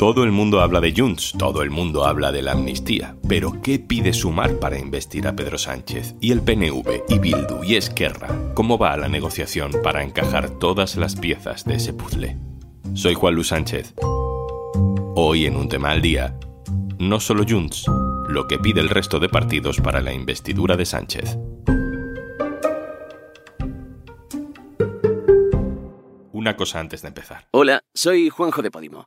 Todo el mundo habla de Junts, todo el mundo habla de la amnistía, pero ¿qué pide Sumar para investir a Pedro Sánchez? ¿Y el PNV? ¿Y Bildu? ¿Y Esquerra? ¿Cómo va la negociación para encajar todas las piezas de ese puzzle? Soy Juan Luis Sánchez. Hoy en un tema al día, no solo Junts, lo que pide el resto de partidos para la investidura de Sánchez. Una cosa antes de empezar. Hola, soy Juanjo de Podimo.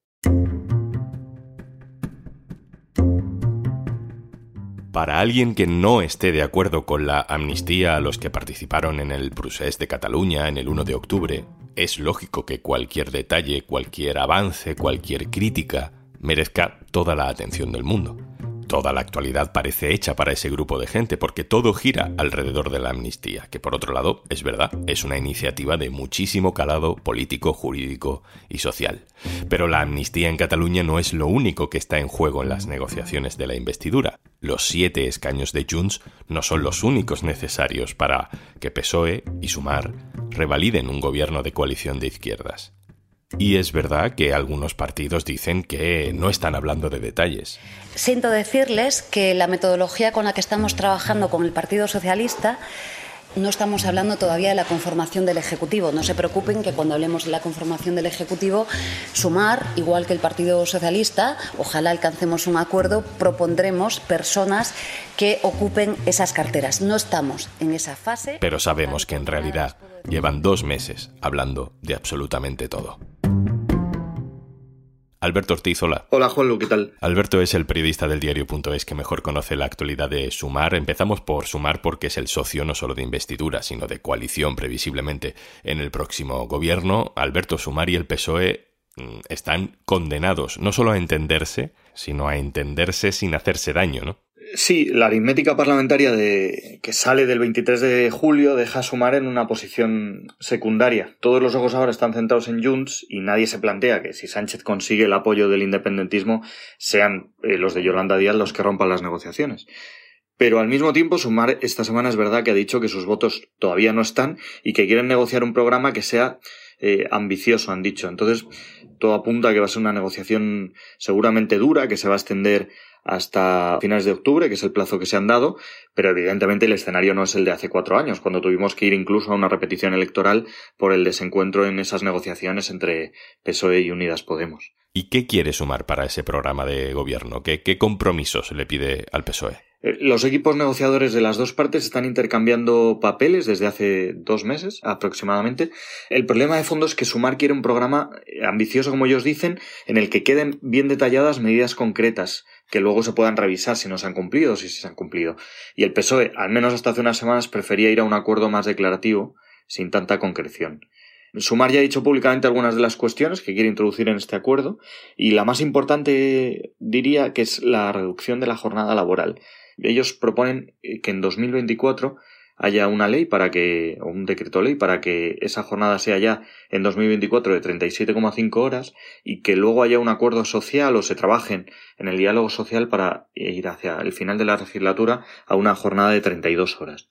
Para alguien que no esté de acuerdo con la amnistía a los que participaron en el procés de Cataluña en el 1 de octubre, es lógico que cualquier detalle, cualquier avance, cualquier crítica merezca toda la atención del mundo. Toda la actualidad parece hecha para ese grupo de gente porque todo gira alrededor de la amnistía, que por otro lado, es verdad, es una iniciativa de muchísimo calado político, jurídico y social. Pero la amnistía en Cataluña no es lo único que está en juego en las negociaciones de la investidura. Los siete escaños de Junts no son los únicos necesarios para que PSOE y Sumar revaliden un gobierno de coalición de izquierdas. Y es verdad que algunos partidos dicen que no están hablando de detalles. Siento decirles que la metodología con la que estamos trabajando con el Partido Socialista no estamos hablando todavía de la conformación del Ejecutivo. No se preocupen que cuando hablemos de la conformación del Ejecutivo, sumar, igual que el Partido Socialista, ojalá alcancemos un acuerdo, propondremos personas que ocupen esas carteras. No estamos en esa fase. Pero sabemos que en realidad llevan dos meses hablando de absolutamente todo. Alberto Ortiz, hola. Hola, Juanlu, ¿qué tal? Alberto es el periodista del diario.es que mejor conoce la actualidad de Sumar. Empezamos por Sumar porque es el socio no solo de investidura, sino de coalición previsiblemente en el próximo gobierno. Alberto Sumar y el PSOE mm, están condenados no solo a entenderse, sino a entenderse sin hacerse daño, ¿no? Sí, la aritmética parlamentaria de, que sale del 23 de julio deja a Sumar en una posición secundaria. Todos los ojos ahora están centrados en Junts y nadie se plantea que si Sánchez consigue el apoyo del independentismo sean eh, los de Yolanda Díaz los que rompan las negociaciones. Pero al mismo tiempo, Sumar esta semana es verdad que ha dicho que sus votos todavía no están y que quieren negociar un programa que sea eh, ambicioso, han dicho. Entonces, todo apunta a que va a ser una negociación seguramente dura, que se va a extender hasta finales de octubre, que es el plazo que se han dado, pero evidentemente el escenario no es el de hace cuatro años, cuando tuvimos que ir incluso a una repetición electoral por el desencuentro en esas negociaciones entre PSOE y Unidas Podemos. ¿Y qué quiere sumar para ese programa de gobierno? ¿Qué, qué compromisos le pide al PSOE? Eh, los equipos negociadores de las dos partes están intercambiando papeles desde hace dos meses aproximadamente. El problema de fondo es que Sumar quiere un programa ambicioso, como ellos dicen, en el que queden bien detalladas medidas concretas que luego se puedan revisar si no se han cumplido o si se han cumplido. Y el PSOE, al menos hasta hace unas semanas, prefería ir a un acuerdo más declarativo, sin tanta concreción. Sumar ya ha dicho públicamente algunas de las cuestiones que quiere introducir en este acuerdo, y la más importante diría que es la reducción de la jornada laboral. Ellos proponen eh, que en 2024 haya una ley para que, o un decreto ley para que esa jornada sea ya en 2024 de 37,5 horas y que luego haya un acuerdo social o se trabajen en el diálogo social para ir hacia el final de la legislatura a una jornada de 32 horas.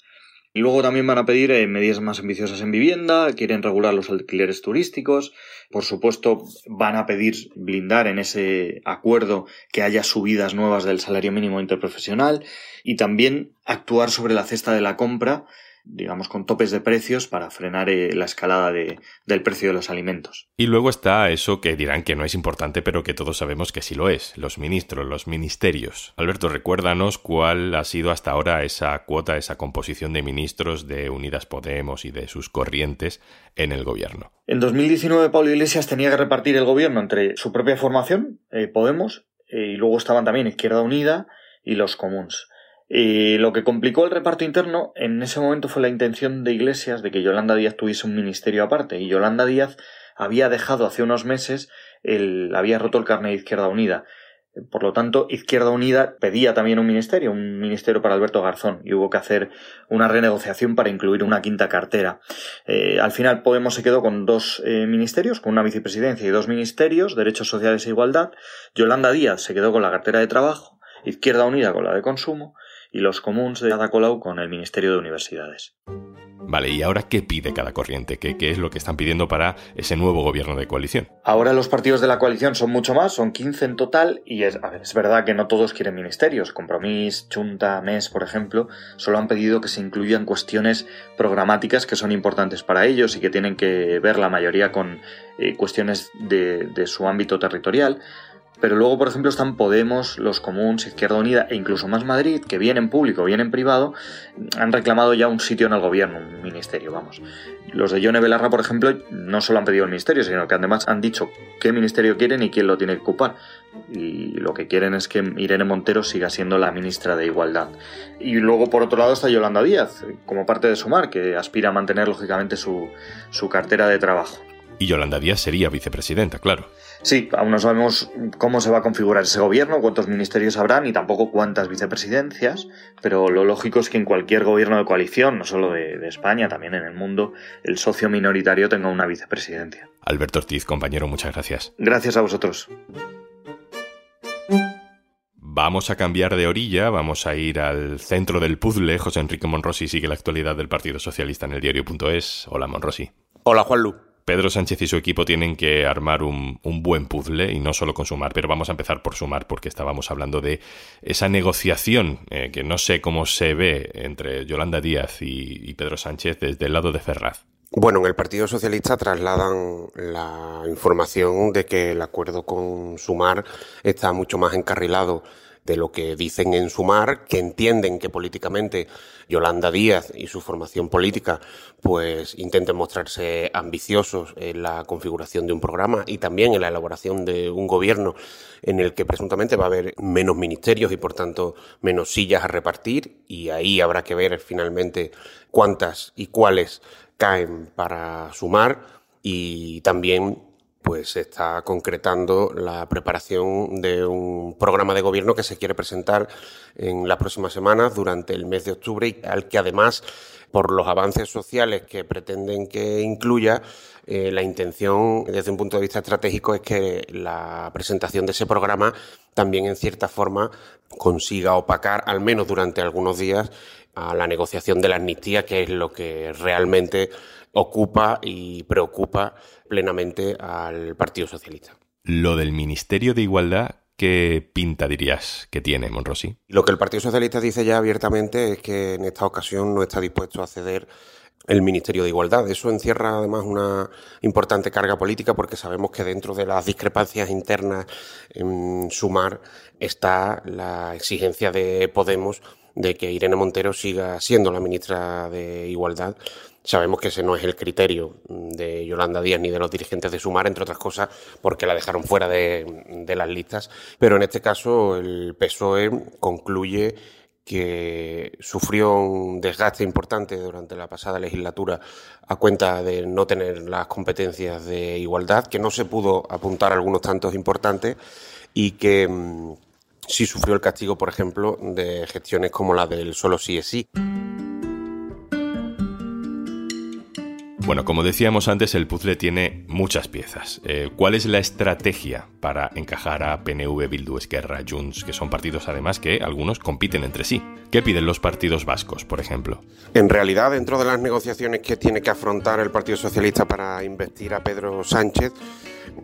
Luego también van a pedir eh, medidas más ambiciosas en vivienda, quieren regular los alquileres turísticos, por supuesto van a pedir blindar en ese acuerdo que haya subidas nuevas del salario mínimo interprofesional y también actuar sobre la cesta de la compra digamos, con topes de precios para frenar eh, la escalada de, del precio de los alimentos. Y luego está eso que dirán que no es importante, pero que todos sabemos que sí lo es, los ministros, los ministerios. Alberto, recuérdanos cuál ha sido hasta ahora esa cuota, esa composición de ministros de Unidas Podemos y de sus corrientes en el gobierno. En 2019 Pablo Iglesias tenía que repartir el gobierno entre su propia formación, eh, Podemos, eh, y luego estaban también Izquierda Unida y los comuns. Y lo que complicó el reparto interno en ese momento fue la intención de Iglesias de que Yolanda Díaz tuviese un ministerio aparte. Y Yolanda Díaz había dejado hace unos meses, el, había roto el carnet de Izquierda Unida. Por lo tanto, Izquierda Unida pedía también un ministerio, un ministerio para Alberto Garzón, y hubo que hacer una renegociación para incluir una quinta cartera. Eh, al final, Podemos se quedó con dos eh, ministerios, con una vicepresidencia y dos ministerios, Derechos Sociales e Igualdad. Yolanda Díaz se quedó con la cartera de Trabajo, Izquierda Unida con la de Consumo, y los comuns de Ada Colau con el Ministerio de Universidades. Vale, ¿y ahora qué pide cada corriente? ¿Qué, ¿Qué, es lo que están pidiendo para ese nuevo gobierno de coalición? Ahora los partidos de la coalición son mucho más, son 15 en total, y es, a ver, es verdad que no todos quieren ministerios. Compromís, Chunta, MES, por ejemplo, solo han pedido que se incluyan cuestiones programáticas que son importantes para ellos y que tienen que ver la mayoría con eh, cuestiones de, de su ámbito territorial. Pero luego, por ejemplo, están Podemos, los Comuns, Izquierda Unida e incluso Más Madrid, que bien en público, bien en privado, han reclamado ya un sitio en el gobierno, un ministerio, vamos. Los de Yone Belarra, por ejemplo, no solo han pedido el ministerio, sino que además han dicho qué ministerio quieren y quién lo tiene que ocupar. Y lo que quieren es que Irene Montero siga siendo la ministra de Igualdad. Y luego, por otro lado, está Yolanda Díaz, como parte de Sumar, que aspira a mantener, lógicamente, su, su cartera de trabajo. Y Yolanda Díaz sería vicepresidenta, claro. Sí, aún no sabemos cómo se va a configurar ese gobierno, cuántos ministerios habrá, ni tampoco cuántas vicepresidencias, pero lo lógico es que en cualquier gobierno de coalición, no solo de, de España, también en el mundo, el socio minoritario tenga una vicepresidencia. Alberto Ortiz, compañero, muchas gracias. Gracias a vosotros. Vamos a cambiar de orilla, vamos a ir al centro del puzzle. José Enrique Monrosi sigue la actualidad del Partido Socialista en el diario.es. Hola, Monrosi. Hola, Juanlu. Pedro Sánchez y su equipo tienen que armar un, buen puzzle y no solo con Sumar, pero vamos a empezar por Sumar porque estábamos hablando de esa negociación eh, que no sé cómo se ve entre Yolanda Díaz y, y Pedro Sánchez desde el lado de Ferraz. Bueno, en el Partido Socialista trasladan la información de que el acuerdo con Sumar está mucho más encarrilado de lo que dicen en Sumar, que entienden que políticamente Yolanda Díaz y su formación política pues intenten mostrarse ambiciosos en la configuración de un programa y también en la elaboración de un gobierno en el que presuntamente va a haber menos ministerios y por tanto menos sillas a repartir. Y ahí habrá que ver finalmente cuántas y cuáles caen para sumar y también pues se está concretando la preparación de un programa de gobierno que se quiere presentar en las próximas semanas durante el mes de octubre y al que además por los avances sociales que pretenden que incluya, eh, la intención desde un punto de vista estratégico es que la presentación de ese programa también en cierta forma consiga opacar, al menos durante algunos días, a la negociación de la amnistía, que es lo que realmente ocupa y preocupa plenamente al Partido Socialista. Lo del Ministerio de Igualdad, ¿qué pinta dirías que tiene Monrosi? Lo que el Partido Socialista dice ya abiertamente es que en esta ocasión no está dispuesto a ceder el Ministerio de Igualdad. Eso encierra además una importante carga política porque sabemos que dentro de las discrepancias internas en Sumar está la exigencia de Podemos de que Irene Montero siga siendo la ministra de Igualdad Sabemos que ese no es el criterio de Yolanda Díaz ni de los dirigentes de Sumar, entre otras cosas, porque la dejaron fuera de, de las listas. Pero en este caso, el PSOE concluye que sufrió un desgaste importante durante la pasada legislatura a cuenta de no tener las competencias de igualdad, que no se pudo apuntar algunos tantos importantes y que mm, sí sufrió el castigo, por ejemplo, de gestiones como la del solo sí es sí. Bueno, como decíamos antes, el puzzle tiene muchas piezas. Eh, ¿Cuál es la estrategia para encajar a PNV, Bildu, Esquerra, Junts, que son partidos además que algunos compiten entre sí? ¿Qué piden los partidos vascos, por ejemplo? En realidad, dentro de las negociaciones que tiene que afrontar el Partido Socialista para investir a Pedro Sánchez,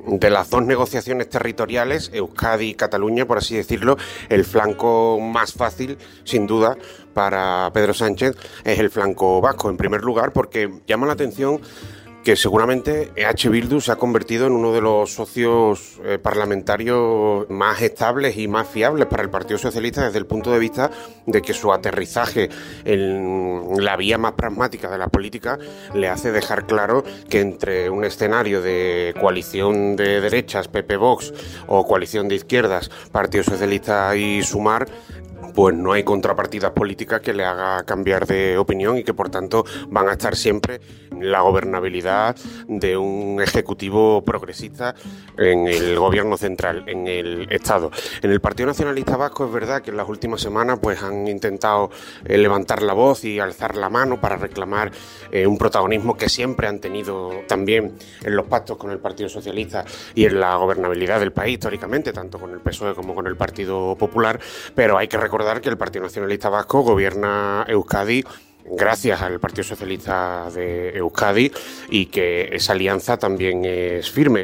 de las dos negociaciones territoriales, Euskadi y Cataluña, por así decirlo, el flanco más fácil, sin duda, para Pedro Sánchez es el flanco vasco, en primer lugar, porque llama la atención que seguramente EH Bildu se ha convertido en uno de los socios eh, parlamentarios más estables y más fiables para el Partido Socialista desde el punto de vista de que su aterrizaje en la vía más pragmática de la política le hace dejar claro que entre un escenario de coalición de derechas, PP Vox, o coalición de izquierdas, Partido Socialista y Sumar, pues no hay contrapartidas políticas que le haga cambiar de opinión y que por tanto van a estar siempre la gobernabilidad de un ejecutivo progresista en el gobierno central, en el Estado. En el Partido Nacionalista Vasco es verdad que en las últimas semanas pues han intentado eh, levantar la voz y alzar la mano para reclamar eh, un protagonismo que siempre han tenido también en los pactos con el Partido Socialista y en la gobernabilidad del país históricamente, tanto con el PSOE como con el Partido Popular, pero hay que recordar que el Partido Nacionalista Vasco gobierna Euskadi gracias al Partido Socialista de Euskadi y que esa alianza también es firme.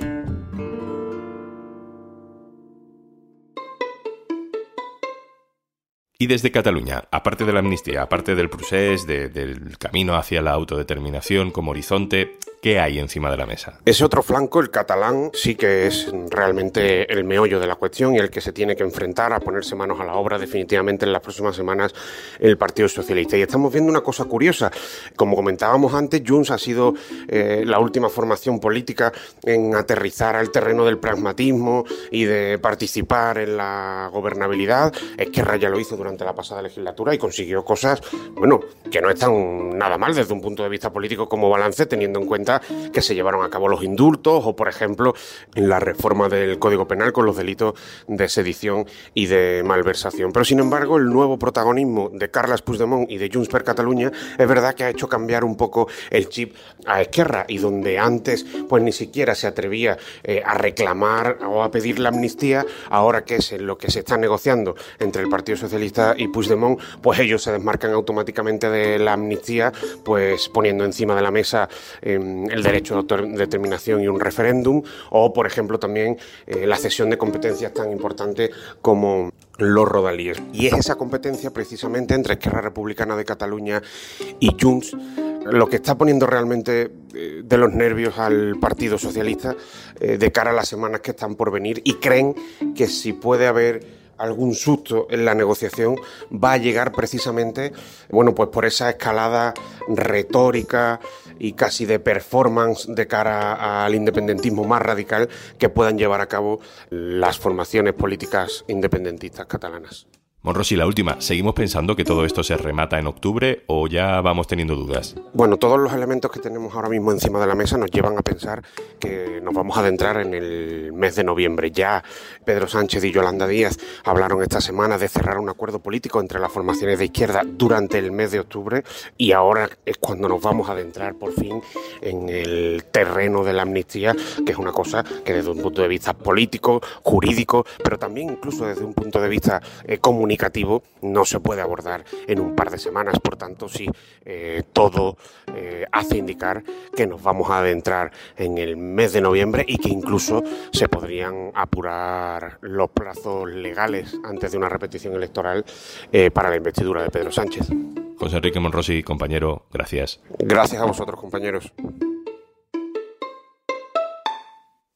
Y desde Cataluña, aparte de la amnistía, aparte del procés, del camino hacia la autodeterminación como horizonte, ¿Qué hay encima de la mesa? Ese otro flanco, el catalán, sí que es realmente el meollo de la cuestión y el que se tiene que enfrentar a ponerse manos a la obra definitivamente en las próximas semanas el Partido Socialista. Y estamos viendo una cosa curiosa. Como comentábamos antes, Junts ha sido eh, la última formación política en aterrizar al terreno del pragmatismo y de participar en la gobernabilidad. Esquerra ya lo hizo durante la pasada legislatura y consiguió cosas, bueno, que no están nada mal desde un punto de vista político como balance, teniendo en cuenta que se llevaron a cabo los indultos o, por ejemplo, en la reforma del Código Penal con los delitos de sedición y de malversación. Pero, sin embargo, el nuevo protagonismo de Carles Puigdemont y de Junts per Catalunya es verdad que ha hecho cambiar un poco el chip a Esquerra y donde antes pues ni siquiera se atrevía eh, a reclamar o a pedir la amnistía, ahora que es lo que se está negociando entre el Partido Socialista y Puigdemont, pues ellos se desmarcan automáticamente de la amnistía, pues poniendo encima de la mesa em, el derecho de autodeterminación y un referéndum, o por ejemplo también eh, la cesión de competencias tan importantes como los rodalíes. Y es esa competencia precisamente entre Esquerra Republicana de Cataluña y Junts lo que está poniendo realmente eh, de los nervios al Partido Socialista eh, de cara a las semanas que están por venir y creen que si puede haber algún susto en la negociación va a llegar precisamente, bueno, pues por esa escalada retórica y casi de performance de cara al independentismo más radical que puedan llevar a cabo las formaciones políticas independentistas catalanas. Monrosi, la última, ¿seguimos pensando que todo esto se remata en octubre o ya vamos teniendo dudas? Bueno, todos los elementos que tenemos ahora mismo encima de la mesa nos llevan a pensar que nos vamos a adentrar en el mes de noviembre. Ya Pedro Sánchez y Yolanda Díaz hablaron esta semana de cerrar un acuerdo político entre las formaciones de izquierda durante el mes de octubre y ahora es cuando nos vamos a adentrar por fin en el terreno de la amnistía, que es una cosa que desde un punto de vista político, jurídico, pero también incluso desde un punto de vista eh, comunitario, no se puede abordar en un par de semanas. Por tanto, sí, eh, todo eh, hace indicar que nos vamos a adentrar en el mes de noviembre y que incluso se podrían apurar los plazos legales antes de una repetición electoral eh, para la investidura de Pedro Sánchez. José Enrique Monrosi, compañero, gracias. Gracias a vosotros, compañeros.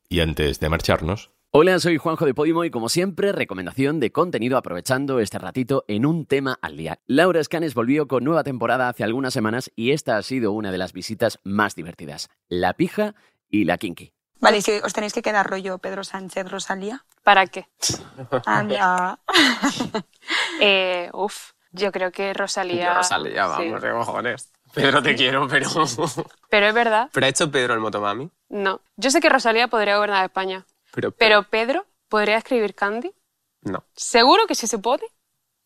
Y antes de marcharnos, Hola, soy Juanjo de Podimo y como siempre, recomendación de contenido aprovechando este ratito en un tema al día. Laura Scanes volvió con nueva temporada hace algunas semanas y esta ha sido una de las visitas más divertidas. La pija y la kinky. Vale, si os tenéis que quedar rollo Pedro Sánchez, Rosalía. ¿Para qué? Anda. eh, uf, yo creo que Rosalía... Rosalía, vamos, sí. cojones. Pedro, te quiero, pero... Pero es verdad. ¿Pero ha hecho Pedro el Motomami? No. Yo sé que Rosalía podría gobernar España. Pero, Pedro, ¿podría escribir Candy? No. ¿Seguro que sí se puede?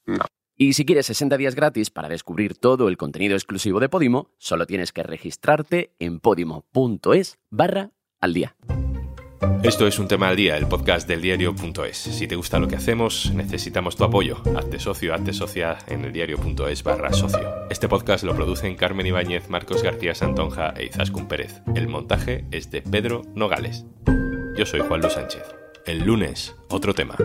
No. Y si quieres 60 días gratis para descubrir todo el contenido exclusivo de Podimo, solo tienes que registrarte en podimo.es barra al día. Esto es un tema al día, el podcast del diario.es. Si te gusta lo que hacemos, necesitamos tu apoyo. Hazte socio, hazte socia en el diario.es barra socio. Este podcast lo producen Carmen Ibáñez, Marcos García Santonja e Izaskun Pérez. El montaje es de Pedro Nogales. Yo soy Juan Luis Sánchez. El lunes, otro tema.